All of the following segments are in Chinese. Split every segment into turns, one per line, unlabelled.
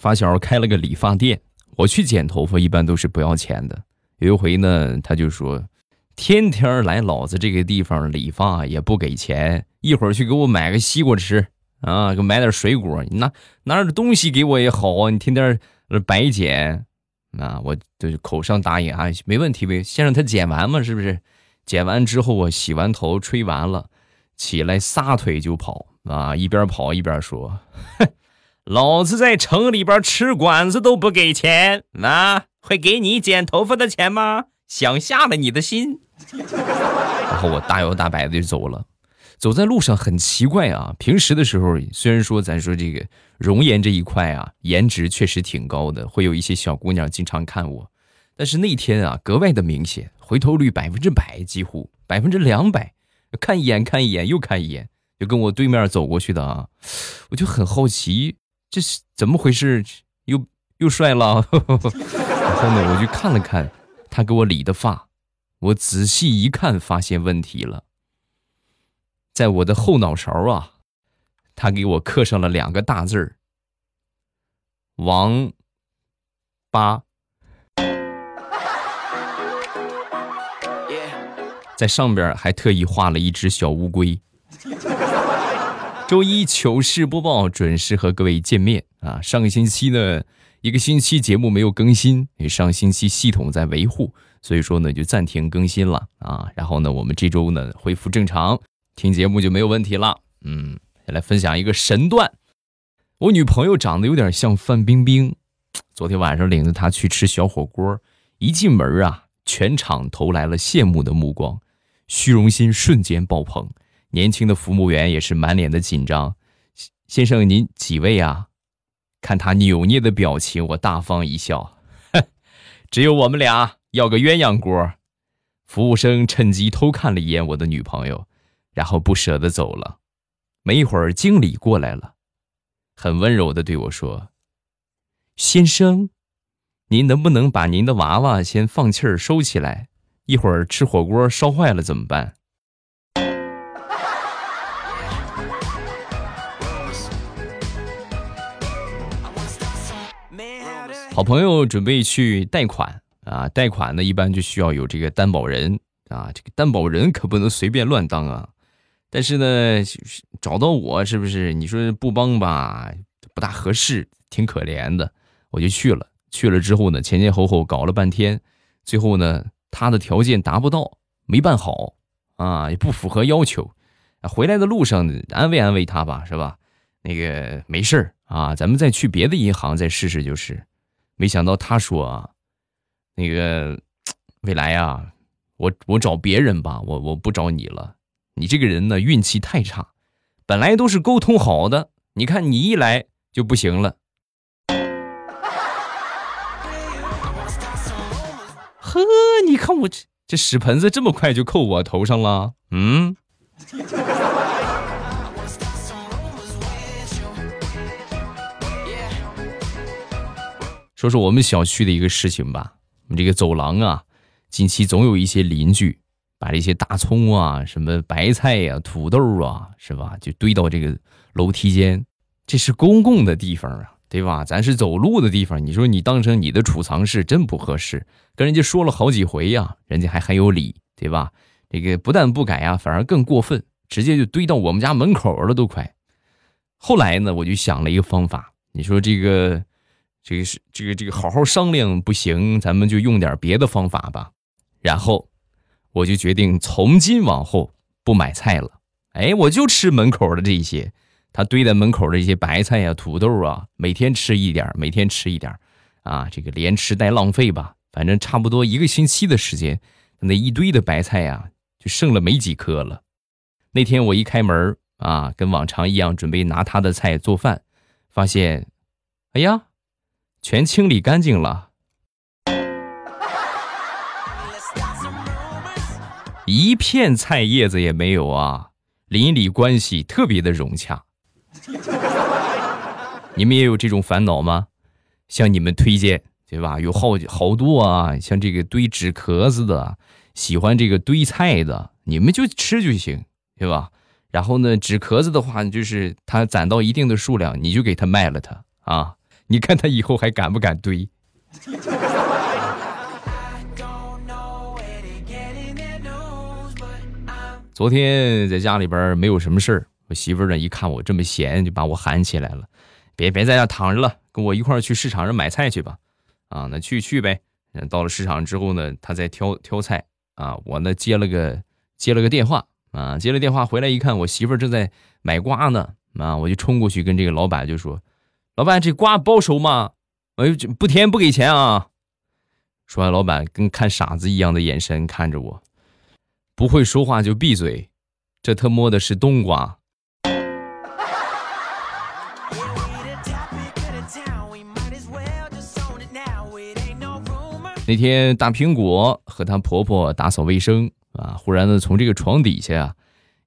发小开了个理发店，我去剪头发一般都是不要钱的。有一回呢，他就说，天天来老子这个地方理发也不给钱，一会儿去给我买个西瓜吃啊，给买点水果，你拿拿点东西给我也好啊，你天天白剪啊，我就口上答应啊，没问题呗，先让他剪完嘛，是不是？剪完之后，我洗完头，吹完了，起来撒腿就跑啊！一边跑一边说：“哼，老子在城里边吃馆子都不给钱啊，会给你剪头发的钱吗？想下了你的心。”然后我大摇大摆的就走了。走在路上很奇怪啊，平时的时候虽然说咱说这个容颜这一块啊，颜值确实挺高的，会有一些小姑娘经常看我。但是那天啊，格外的明显，回头率百分之百，几乎百分之两百，看一眼看一眼又看一眼，就跟我对面走过去的啊，我就很好奇，这是怎么回事？又又帅了。然 后呢，我就看了看他给我理的发，我仔细一看，发现问题了，在我的后脑勺啊，他给我刻上了两个大字儿：王八。在上边还特意画了一只小乌龟。周一糗事播报准时和各位见面啊！上个星期呢，一个星期节目没有更新，因为上星期系统在维护，所以说呢就暂停更新了啊。然后呢，我们这周呢恢复正常，听节目就没有问题了。嗯，来分享一个神段。我女朋友长得有点像范冰冰，昨天晚上领着她去吃小火锅，一进门啊，全场投来了羡慕的目光。虚荣心瞬间爆棚，年轻的服务员也是满脸的紧张。先生，您几位啊？看他扭捏的表情，我大方一笑，只有我们俩，要个鸳鸯锅。服务生趁机偷看了一眼我的女朋友，然后不舍得走了。没一会儿，经理过来了，很温柔的对我说：“先生，您能不能把您的娃娃先放气儿收起来？”一会儿吃火锅烧坏了怎么办？好朋友准备去贷款啊，贷款呢一般就需要有这个担保人啊，这个担保人可不能随便乱当啊。但是呢，找到我是不是？你说不帮吧，不大合适，挺可怜的。我就去了，去了之后呢，前前后后搞了半天，最后呢。他的条件达不到，没办好，啊，也不符合要求。回来的路上安慰安慰他吧，是吧？那个没事儿啊，咱们再去别的银行再试试就是。没想到他说啊，那个未来啊，我我找别人吧，我我不找你了。你这个人呢，运气太差，本来都是沟通好的，你看你一来就不行了。呵，你看我这这屎盆子这么快就扣我头上了，嗯。说说我们小区的一个事情吧。我们这个走廊啊，近期总有一些邻居把这些大葱啊、什么白菜呀、土豆啊，是吧，就堆到这个楼梯间。这是公共的地方啊。对吧？咱是走路的地方，你说你当成你的储藏室，真不合适。跟人家说了好几回呀，人家还很有理，对吧？这个不但不改呀，反而更过分，直接就堆到我们家门口了，都快。后来呢，我就想了一个方法，你说这个，这个是这个这个好好商量不行，咱们就用点别的方法吧。然后我就决定从今往后不买菜了，哎，我就吃门口的这些。他堆在门口的一些白菜呀、土豆啊，每天吃一点，每天吃一点，啊，这个连吃带浪费吧。反正差不多一个星期的时间，那一堆的白菜呀，就剩了没几颗了。那天我一开门啊，跟往常一样准备拿他的菜做饭，发现，哎呀，全清理干净了，一片菜叶子也没有啊，邻里关系特别的融洽。你们也有这种烦恼吗？向你们推荐，对吧？有好好多啊，像这个堆纸壳子的，喜欢这个堆菜的，你们就吃就行，对吧？然后呢，纸壳子的话，就是它攒到一定的数量，你就给它卖了它啊。你看他以后还敢不敢堆？昨天在家里边没有什么事儿，我媳妇呢一看我这么闲，就把我喊起来了，别别在家躺着了，跟我一块儿去市场上买菜去吧。啊，那去去呗。到了市场之后呢，他在挑挑菜啊，我呢接了个接了个电话啊，接了电话回来一看，我媳妇正在买瓜呢啊，我就冲过去跟这个老板就说：“老板，这瓜包熟吗？哎呦，不甜不给钱啊！”说完，老板跟看傻子一样的眼神看着我。不会说话就闭嘴，这他摸的是冬瓜。那天大苹果和她婆婆打扫卫生啊，忽然呢从这个床底下啊，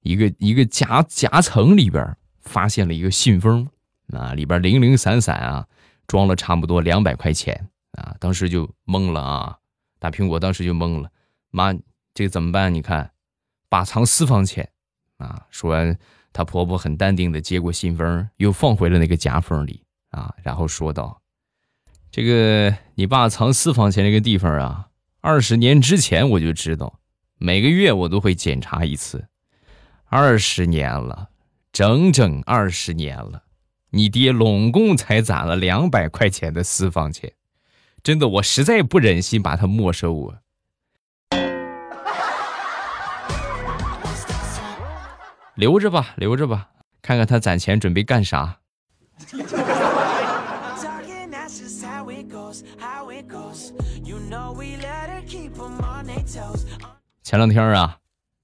一个一个夹夹层里边发现了一个信封啊，里边零零散散啊装了差不多两百块钱啊，当时就懵了啊，大苹果当时就懵了，妈。这怎么办？你看，把藏私房钱，啊！说完，她婆婆很淡定的接过信封，又放回了那个夹缝里，啊，然后说道：“这个你爸藏私房钱那个地方啊，二十年之前我就知道，每个月我都会检查一次。二十年了，整整二十年了，你爹拢共才攒了两百块钱的私房钱，真的，我实在不忍心把它没收啊。”留着吧，留着吧，看看他攒钱准备干啥。前两天啊，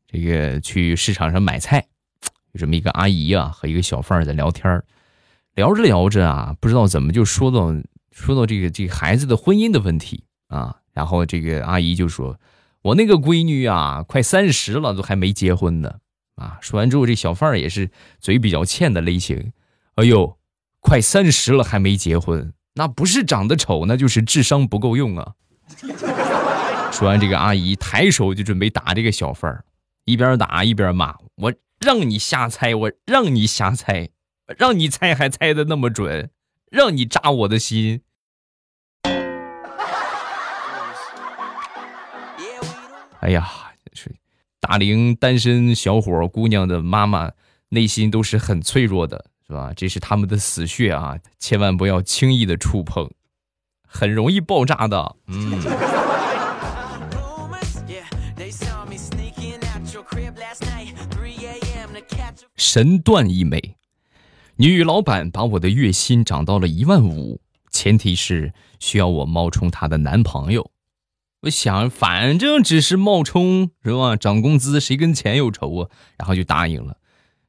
这个去市场上买菜，有这么一个阿姨啊，和一个小贩在聊天聊着聊着啊，不知道怎么就说到说到这个这个孩子的婚姻的问题啊，然后这个阿姨就说：“我那个闺女啊，快三十了，都还没结婚呢。”啊！说完之后，这小贩儿也是嘴比较欠的类型。哎呦，快三十了还没结婚，那不是长得丑，那就是智商不够用啊！说完，这个阿姨抬手就准备打这个小贩儿，一边打一边骂：“我让你瞎猜，我让你瞎猜，让你猜还猜的那么准，让你扎我的心。”哎呀！是大龄单身小伙姑娘的妈妈内心都是很脆弱的，是吧？这是他们的死穴啊，千万不要轻易的触碰，很容易爆炸的。嗯。神断一枚，女老板把我的月薪涨到了一万五，前提是需要我冒充她的男朋友。我想，反正只是冒充，是吧？涨工资谁跟钱有仇啊？然后就答应了。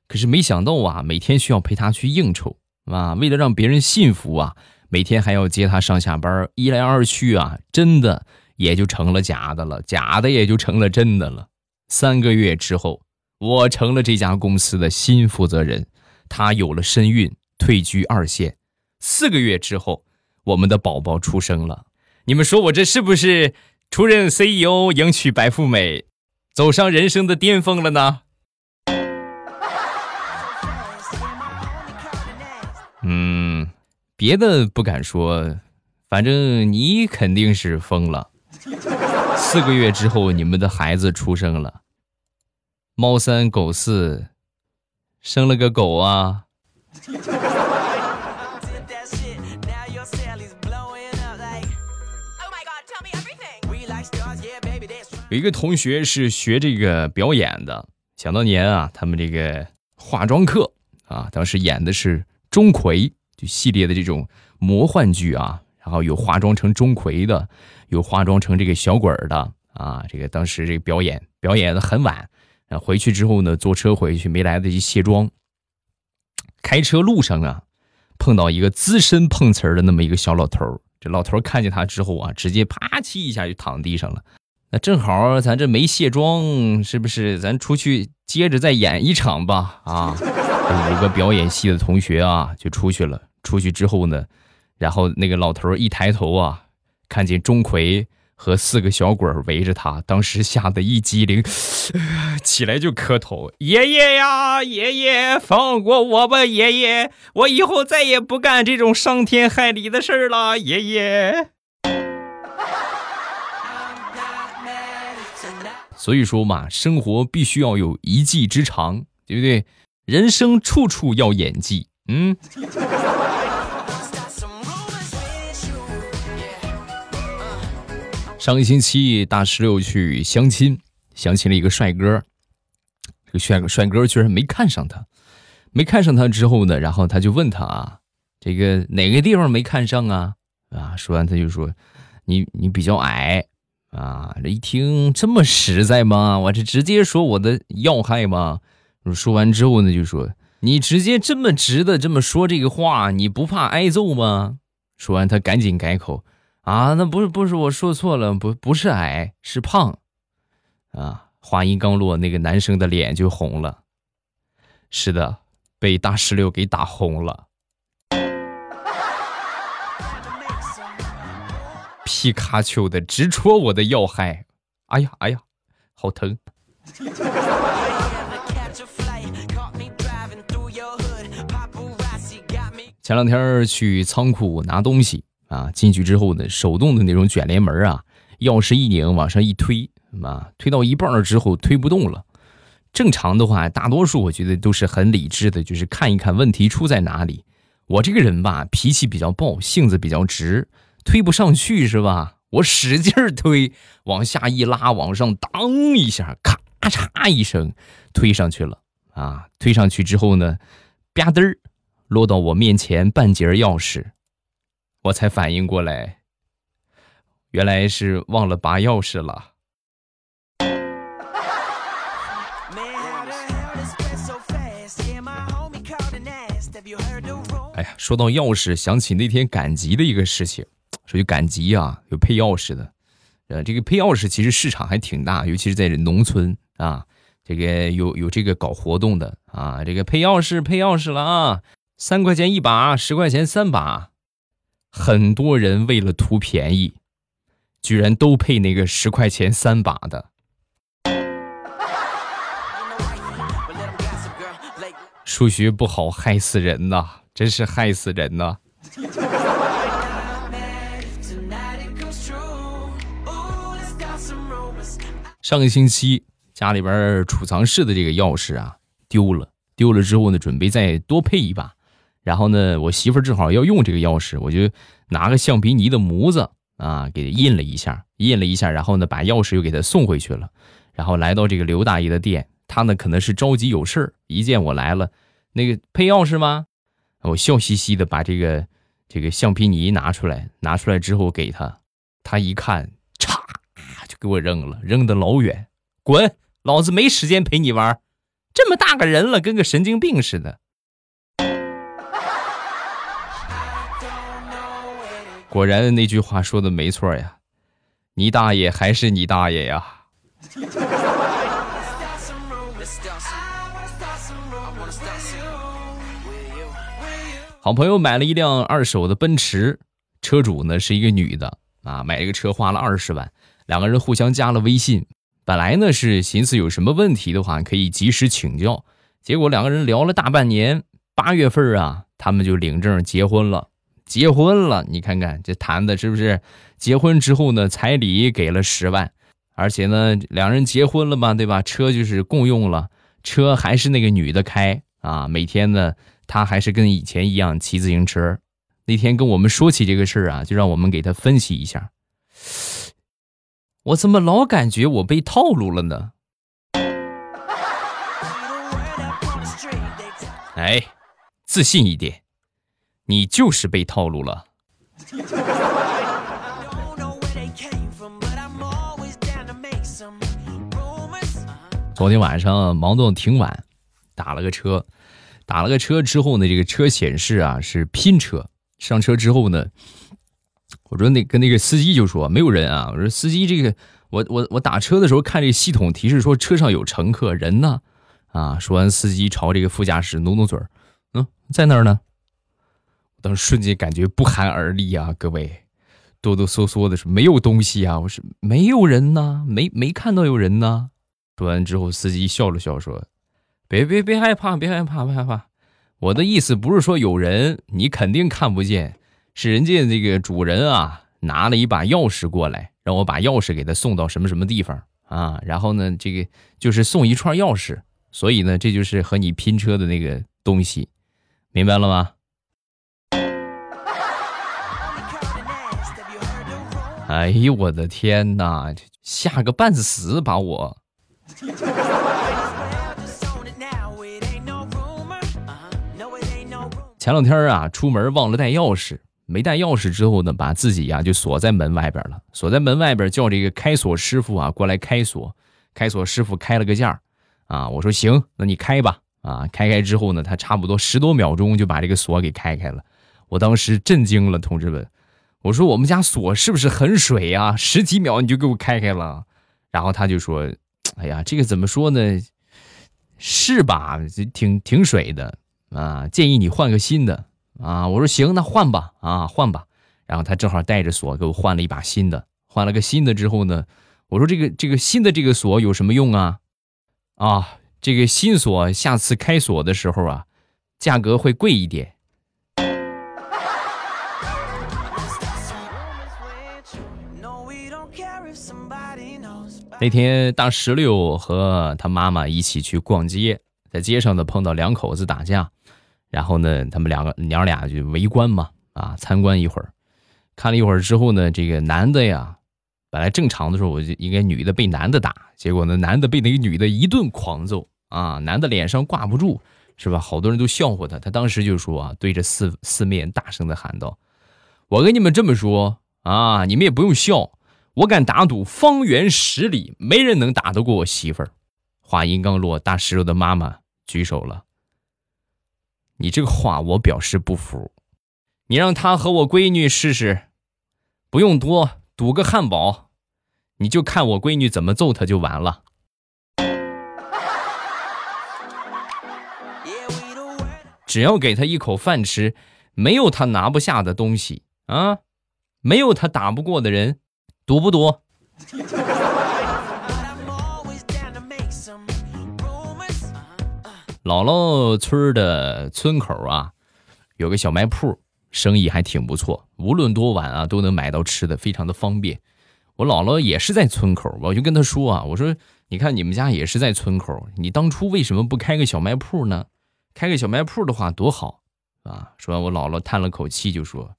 可是没想到啊，每天需要陪她去应酬，啊，为了让别人信服啊，每天还要接她上下班，一来二去啊，真的也就成了假的了，假的也就成了真的了。三个月之后，我成了这家公司的新负责人，他有了身孕，退居二线。四个月之后，我们的宝宝出生了。你们说我这是不是？出任 CEO，迎娶白富美，走上人生的巅峰了呢。嗯，别的不敢说，反正你肯定是疯了。四个月之后，你们的孩子出生了，猫三狗四，生了个狗啊。有一个同学是学这个表演的，想当年啊，他们这个化妆课啊，当时演的是钟馗，就系列的这种魔幻剧啊，然后有化妆成钟馗的，有化妆成这个小鬼儿的啊，这个当时这个表演表演的很晚，啊，回去之后呢，坐车回去没来得及卸妆，开车路上啊，碰到一个资深碰瓷儿的那么一个小老头儿，这老头儿看见他之后啊，直接啪叽一下就躺地上了。那正好，咱这没卸妆，是不是？咱出去接着再演一场吧。啊，有一个表演系的同学啊，就出去了。出去之后呢，然后那个老头儿一抬头啊，看见钟馗和四个小鬼围着他，当时吓得一激灵，起来就磕头：“爷爷呀，爷爷，放过我吧，爷爷，我以后再也不干这种伤天害理的事儿了，爷爷。”所以说嘛，生活必须要有一技之长，对不对？人生处处要演技，嗯。上个星期，大石榴去相亲，相亲了一个帅哥。这个帅帅哥居然没看上他，没看上他之后呢，然后他就问他啊，这个哪个地方没看上啊？啊，说完他就说，你你比较矮啊。这一听这么实在吗？我这直接说我的要害吗？说完之后呢，就说你直接这么直的这么说这个话，你不怕挨揍吗？说完他赶紧改口。啊，那不是不是我说错了，不不是矮是胖，啊，话音刚落，那个男生的脸就红了。是的，被大石榴给打红了。皮卡丘的直戳我的要害，哎呀哎呀，好疼。前两天去仓库拿东西。啊，进去之后呢，手动的那种卷帘门啊，钥匙一拧，往上一推，啊，推到一半了之后推不动了。正常的话，大多数我觉得都是很理智的，就是看一看问题出在哪里。我这个人吧，脾气比较暴，性子比较直，推不上去是吧？我使劲推，往下一拉，往上当一下，咔嚓一声，推上去了。啊，推上去之后呢，吧嘚儿，落到我面前半截钥匙。我才反应过来，原来是忘了拔钥匙了。哎呀，说到钥匙，想起那天赶集的一个事情。说起赶集啊，有配钥匙的。呃，这个配钥匙其实市场还挺大，尤其是在农村啊，这个有有这个搞活动的啊，这个配钥匙配钥匙了啊，三块钱一把，十块钱三把。很多人为了图便宜，居然都配那个十块钱三把的。数学不好，害死人呐！真是害死人呐！上个星期家里边储藏室的这个钥匙啊丢了，丢了之后呢，准备再多配一把。然后呢，我媳妇儿正好要用这个钥匙，我就拿个橡皮泥的模子啊，给印了一下，印了一下，然后呢，把钥匙又给她送回去了。然后来到这个刘大爷的店，他呢可能是着急有事儿，一见我来了，那个配钥匙吗？我笑嘻嘻的把这个这个橡皮泥拿出来，拿出来之后给他，他一看，嚓就给我扔了，扔的老远，滚，老子没时间陪你玩，这么大个人了，跟个神经病似的。果然那句话说的没错呀，你大爷还是你大爷呀！好朋友买了一辆二手的奔驰，车主呢是一个女的啊，买这个车花了二十万，两个人互相加了微信，本来呢是寻思有什么问题的话可以及时请教，结果两个人聊了大半年，八月份啊他们就领证结婚了。结婚了，你看看这谈的是不是？结婚之后呢，彩礼给了十万，而且呢，两人结婚了嘛，对吧？车就是共用了，车还是那个女的开啊，每天呢，他还是跟以前一样骑自行车。那天跟我们说起这个事儿啊，就让我们给他分析一下。我怎么老感觉我被套路了呢？哎，自信一点。你就是被套路了。昨天晚上忙到挺晚，打了个车，打了个车之后呢，这个车显示啊是拼车。上车之后呢，我说那跟那个司机就说没有人啊。我说司机这个，我我我打车的时候看这系统提示说车上有乘客，人呢？啊，说完司机朝这个副驾驶努努嘴儿，嗯，在那儿呢。当时瞬间感觉不寒而栗啊！各位，哆哆嗦嗦的说：“没有东西啊！”我说：“没有人呐，没没看到有人呐。”说完之后，司机笑了笑说：“别别别害怕，别害怕，别害怕。我的意思不是说有人，你肯定看不见，是人家这个主人啊拿了一把钥匙过来，让我把钥匙给他送到什么什么地方啊。然后呢，这个就是送一串钥匙，所以呢，这就是和你拼车的那个东西，明白了吗？”哎呦我的天哪，吓个半死，把我！前两天啊，出门忘了带钥匙，没带钥匙之后呢，把自己呀就锁在门外边了。锁在门外边，叫这个开锁师傅啊过来开锁。开锁师傅开了个价，啊，我说行，那你开吧。啊，开开之后呢，他差不多十多秒钟就把这个锁给开开了。我当时震惊了，同志们。我说我们家锁是不是很水呀？十几秒你就给我开开了，然后他就说：“哎呀，这个怎么说呢？是吧？挺挺水的啊，建议你换个新的啊。”我说行，那换吧啊，换吧。然后他正好带着锁给我换了一把新的，换了个新的之后呢，我说这个这个新的这个锁有什么用啊？啊，这个新锁下次开锁的时候啊，价格会贵一点。那天大石榴和他妈妈一起去逛街，在街上呢碰到两口子打架，然后呢他们两个娘俩就围观嘛，啊参观一会儿，看了一会儿之后呢，这个男的呀，本来正常的时候我就应该女的被男的打，结果呢男的被那个女的一顿狂揍啊，男的脸上挂不住，是吧？好多人都笑话他，他当时就说啊，对着四四面大声的喊道：“我跟你们这么说啊，你们也不用笑。”我敢打赌，方圆十里没人能打得过我媳妇儿。话音刚落，大石头的妈妈举手了。你这个话我表示不服。你让他和我闺女试试，不用多，赌个汉堡，你就看我闺女怎么揍他就完了。只要给他一口饭吃，没有他拿不下的东西啊，没有他打不过的人。赌不赌？姥姥村的村口啊，有个小卖铺，生意还挺不错。无论多晚啊，都能买到吃的，非常的方便。我姥姥也是在村口，我就跟她说啊，我说你看你们家也是在村口，你当初为什么不开个小卖铺呢？开个小卖铺的话多好啊！说完，我姥姥叹了口气，就说：“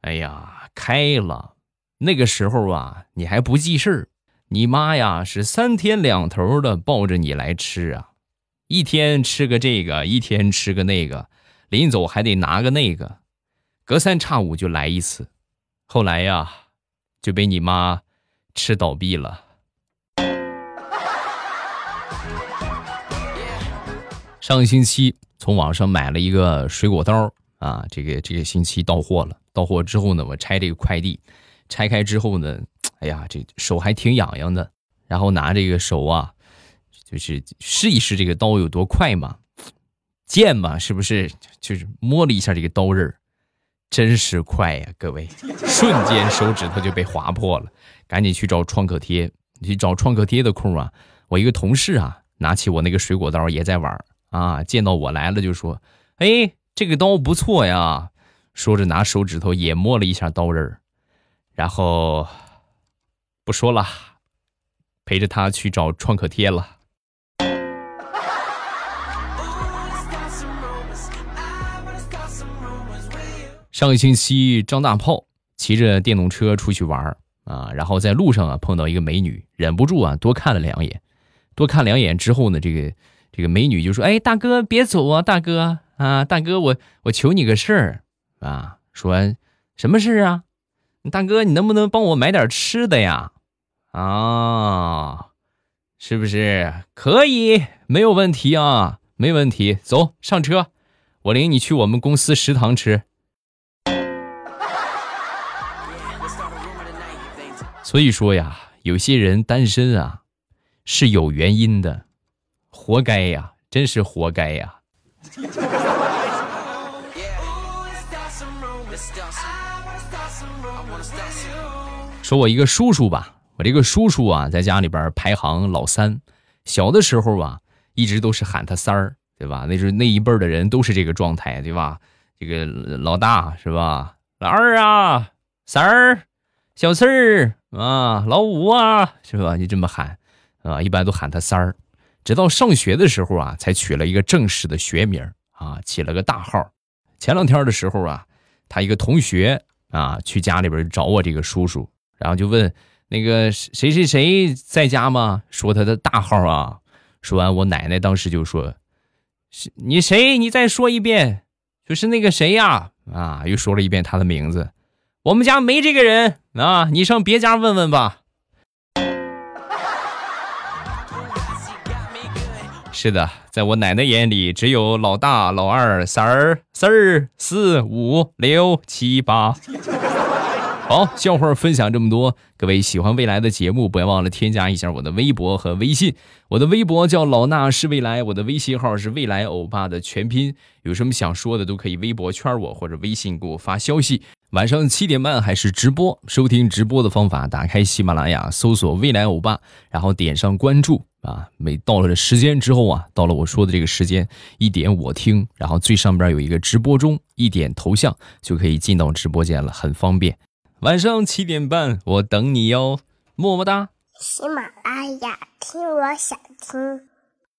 哎呀，开了。”那个时候啊，你还不记事儿，你妈呀是三天两头的抱着你来吃啊，一天吃个这个，一天吃个那个，临走还得拿个那个，隔三差五就来一次。后来呀，就被你妈吃倒闭了。上个星期从网上买了一个水果刀啊，这个这个星期到货了。到货之后呢，我拆这个快递。拆开之后呢，哎呀，这手还挺痒痒的。然后拿这个手啊，就是试一试这个刀有多快嘛，剑嘛，是不是？就是摸了一下这个刀刃真是快呀，各位，瞬间手指头就被划破了。赶紧去找创可贴，去找创可贴的空啊，我一个同事啊，拿起我那个水果刀也在玩啊，见到我来了就说：“哎，这个刀不错呀。”说着拿手指头也摸了一下刀刃然后不说了，陪着他去找创可贴了。上个星期，张大炮骑着电动车出去玩啊，然后在路上啊碰到一个美女，忍不住啊多看了两眼。多看两眼之后呢，这个这个美女就说：“哎，大哥别走啊，大哥啊，大哥我我求你个事儿啊。”说什么事啊？大哥，你能不能帮我买点吃的呀？啊，是不是可以？没有问题啊，没问题。走上车，我领你去我们公司食堂吃。所以说呀，有些人单身啊，是有原因的，活该呀，真是活该呀。说我一个叔叔吧，我这个叔叔啊，在家里边排行老三，小的时候啊，一直都是喊他三儿，对吧？那是那一辈的人都是这个状态，对吧？这个老大是吧？老二啊，三儿，小四儿啊，老五啊，是吧？你这么喊啊，一般都喊他三儿。直到上学的时候啊，才取了一个正式的学名啊，起了个大号。前两天的时候啊，他一个同学啊，去家里边找我这个叔叔，然后就问那个谁谁谁在家吗？说他的大号啊。说完，我奶奶当时就说：“是你谁？你再说一遍，就是那个谁呀？啊，又说了一遍他的名字。我们家没这个人啊，你上别家问问吧。”是的，在我奶奶眼里，只有老大、老二、三儿、四儿、四五六七八。好，笑话分享这么多，各位喜欢未来的节目，不要忘了添加一下我的微博和微信。我的微博叫老衲是未来，我的微信号是未来欧巴的全拼。有什么想说的，都可以微博圈我或者微信给我发消息。晚上七点半还是直播，收听直播的方法，打开喜马拉雅，搜索未来欧巴，然后点上关注。啊，每到了这时间之后啊，到了我说的这个时间，一点我听，然后最上边有一个直播中，一点头像就可以进到直播间了，很方便。晚上七点半，我等你哟，么么哒。喜马拉雅，听我想听。